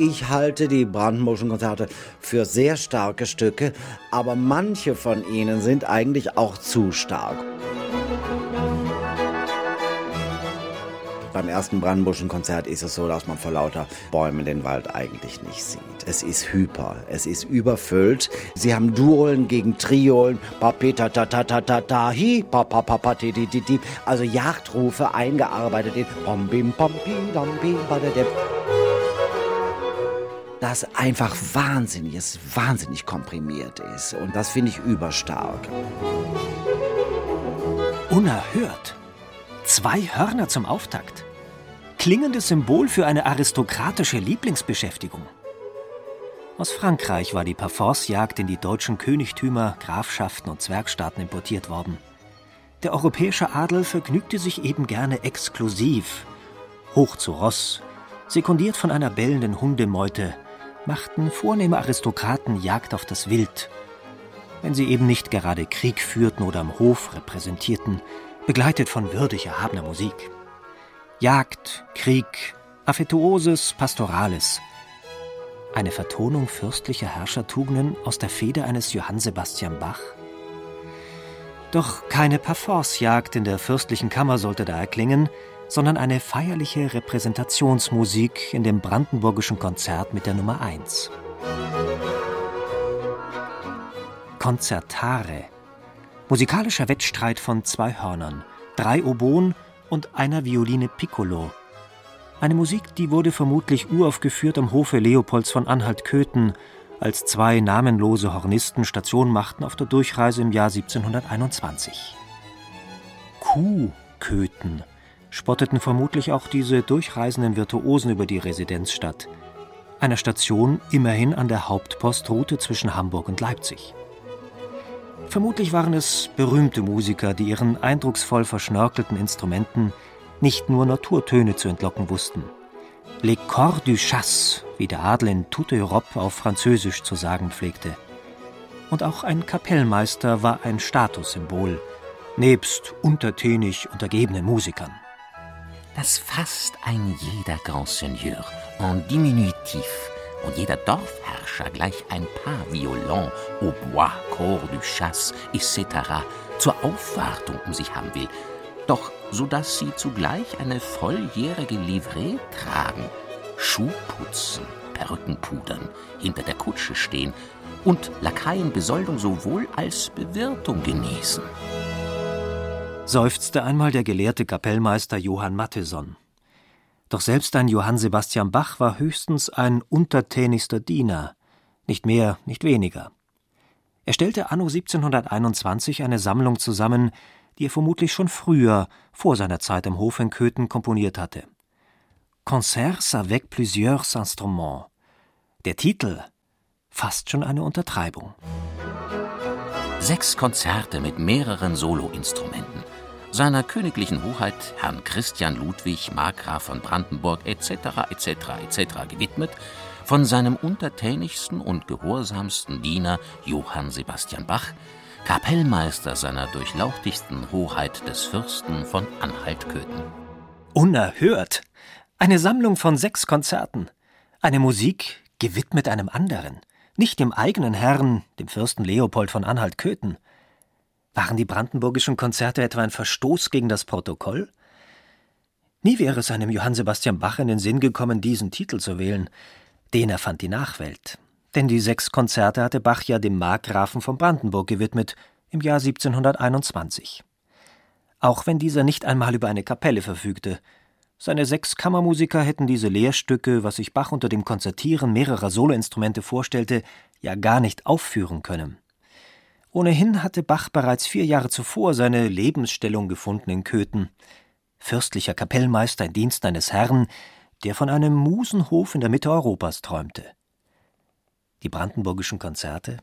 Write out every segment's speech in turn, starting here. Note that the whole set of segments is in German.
Ich halte die Brandenburgischen Konzerte für sehr starke Stücke, aber manche von ihnen sind eigentlich auch zu stark. Beim ersten Brandenburgischen Konzert ist es so, dass man vor lauter Bäumen den Wald eigentlich nicht sieht. Es ist hyper, es ist überfüllt. Sie haben Duolen gegen Triolen, papeta ta ta ta ta ta hi, pa pa pa pa ti ti ti also Jagdrufe eingearbeitet in pom bim pom das einfach wahnsinnig ist, wahnsinnig komprimiert ist. Und das finde ich überstark. Unerhört. Zwei Hörner zum Auftakt. Klingendes Symbol für eine aristokratische Lieblingsbeschäftigung. Aus Frankreich war die Parforcejagd in die deutschen Königtümer, Grafschaften und Zwergstaaten importiert worden. Der europäische Adel vergnügte sich eben gerne exklusiv, hoch zu Ross, sekundiert von einer bellenden Hundemeute, machten vornehme Aristokraten Jagd auf das Wild. Wenn sie eben nicht gerade Krieg führten oder am Hof repräsentierten, begleitet von würdig erhabener Musik. Jagd, Krieg, Affetuoses, Pastorales. Eine Vertonung fürstlicher Herrschertugenden aus der Feder eines Johann Sebastian Bach? Doch keine Parforcejagd in der fürstlichen Kammer sollte da erklingen, sondern eine feierliche Repräsentationsmusik in dem brandenburgischen Konzert mit der Nummer 1. Konzertare. Musikalischer Wettstreit von zwei Hörnern, drei Oboen und einer Violine Piccolo. Eine Musik, die wurde vermutlich uraufgeführt am Hofe Leopolds von Anhalt-Köthen, als zwei namenlose Hornisten Station machten auf der Durchreise im Jahr 1721. Kuhköthen spotteten vermutlich auch diese durchreisenden Virtuosen über die Residenzstadt, einer Station immerhin an der Hauptpostroute zwischen Hamburg und Leipzig. Vermutlich waren es berühmte Musiker, die ihren eindrucksvoll verschnörkelten Instrumenten nicht nur Naturtöne zu entlocken wussten. Les corps du chasse, wie der Adel in toute Europe auf Französisch zu sagen pflegte. Und auch ein Kapellmeister war ein Statussymbol, nebst untertänig untergebenen Musikern das fasst ein jeder Grand Seigneur en diminutif und jeder Dorfherrscher gleich ein paar Violon, Hautbois, Corps du Chasse etc. zur Aufwartung um sich haben will, doch so dass sie zugleich eine volljährige Livree tragen, Schuh putzen, Perücken pudern, hinter der Kutsche stehen und Lakaienbesoldung sowohl als Bewirtung genießen seufzte einmal der gelehrte Kapellmeister Johann Matheson. Doch selbst ein Johann Sebastian Bach war höchstens ein untertänigster Diener, nicht mehr, nicht weniger. Er stellte anno 1721 eine Sammlung zusammen, die er vermutlich schon früher, vor seiner Zeit am Hof in Köthen, komponiert hatte. Concerts avec plusieurs instruments. Der Titel fast schon eine Untertreibung. Sechs Konzerte mit mehreren Soloinstrumenten seiner königlichen Hoheit Herrn Christian Ludwig Markgraf von Brandenburg etc. etc. etc. gewidmet, von seinem untertänigsten und gehorsamsten Diener Johann Sebastian Bach, Kapellmeister seiner durchlauchtigsten Hoheit des Fürsten von Anhalt-Köthen. Unerhört! Eine Sammlung von sechs Konzerten. Eine Musik gewidmet einem anderen, nicht dem eigenen Herrn, dem Fürsten Leopold von Anhalt-Köthen. Waren die brandenburgischen Konzerte etwa ein Verstoß gegen das Protokoll? Nie wäre es einem Johann Sebastian Bach in den Sinn gekommen, diesen Titel zu wählen. Den erfand die Nachwelt. Denn die sechs Konzerte hatte Bach ja dem Markgrafen von Brandenburg gewidmet, im Jahr 1721. Auch wenn dieser nicht einmal über eine Kapelle verfügte. Seine sechs Kammermusiker hätten diese Lehrstücke, was sich Bach unter dem Konzertieren mehrerer Soloinstrumente vorstellte, ja gar nicht aufführen können. Ohnehin hatte Bach bereits vier Jahre zuvor seine Lebensstellung gefunden in Köthen. Fürstlicher Kapellmeister in Dienst eines Herrn, der von einem Musenhof in der Mitte Europas träumte. Die brandenburgischen Konzerte?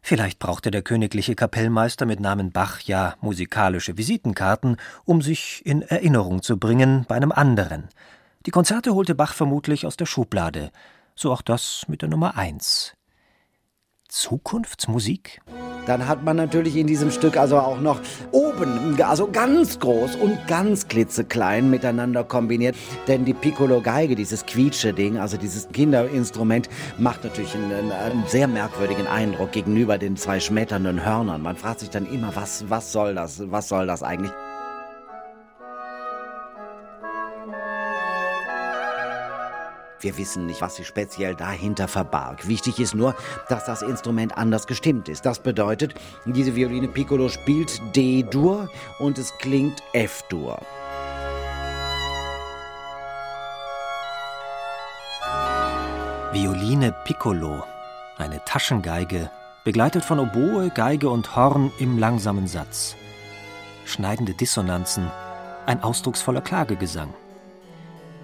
Vielleicht brauchte der königliche Kapellmeister mit Namen Bach ja musikalische Visitenkarten, um sich in Erinnerung zu bringen bei einem anderen. Die Konzerte holte Bach vermutlich aus der Schublade, so auch das mit der Nummer eins. Zukunftsmusik? Dann hat man natürlich in diesem Stück also auch noch oben, also ganz groß und ganz klitzeklein miteinander kombiniert. Denn die Piccolo-Geige, dieses Quietsche-Ding, also dieses Kinderinstrument, macht natürlich einen, einen, sehr merkwürdigen Eindruck gegenüber den zwei schmetternden Hörnern. Man fragt sich dann immer, was, was soll das, was soll das eigentlich? Wir wissen nicht, was sich speziell dahinter verbarg. Wichtig ist nur, dass das Instrument anders gestimmt ist. Das bedeutet, diese Violine Piccolo spielt D-Dur und es klingt F-Dur. Violine Piccolo, eine Taschengeige, begleitet von Oboe, Geige und Horn im langsamen Satz. Schneidende Dissonanzen, ein ausdrucksvoller Klagegesang.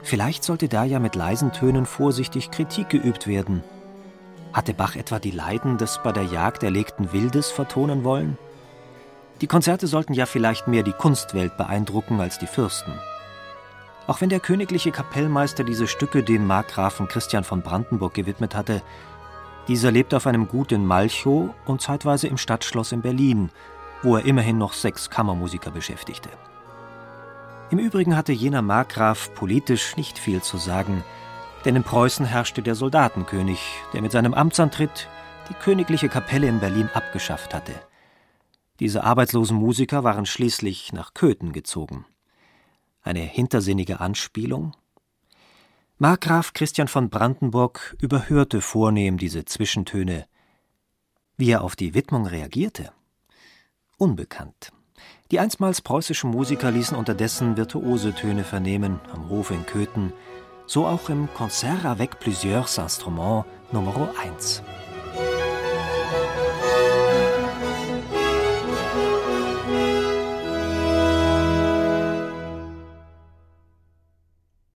Vielleicht sollte da ja mit leisen Tönen vorsichtig Kritik geübt werden. Hatte Bach etwa die Leiden des bei der Jagd erlegten Wildes vertonen wollen? Die Konzerte sollten ja vielleicht mehr die Kunstwelt beeindrucken als die Fürsten. Auch wenn der königliche Kapellmeister diese Stücke dem Markgrafen Christian von Brandenburg gewidmet hatte, dieser lebt auf einem Gut in Malchow und zeitweise im Stadtschloss in Berlin, wo er immerhin noch sechs Kammermusiker beschäftigte. Im Übrigen hatte jener Markgraf politisch nicht viel zu sagen, denn in Preußen herrschte der Soldatenkönig, der mit seinem Amtsantritt die königliche Kapelle in Berlin abgeschafft hatte. Diese arbeitslosen Musiker waren schließlich nach Köthen gezogen. Eine hintersinnige Anspielung? Markgraf Christian von Brandenburg überhörte vornehm diese Zwischentöne. Wie er auf die Widmung reagierte? Unbekannt. Die einstmals preußischen Musiker ließen unterdessen virtuose Töne vernehmen am Hof in Köthen, so auch im Concert avec plusieurs instruments Nummer 1.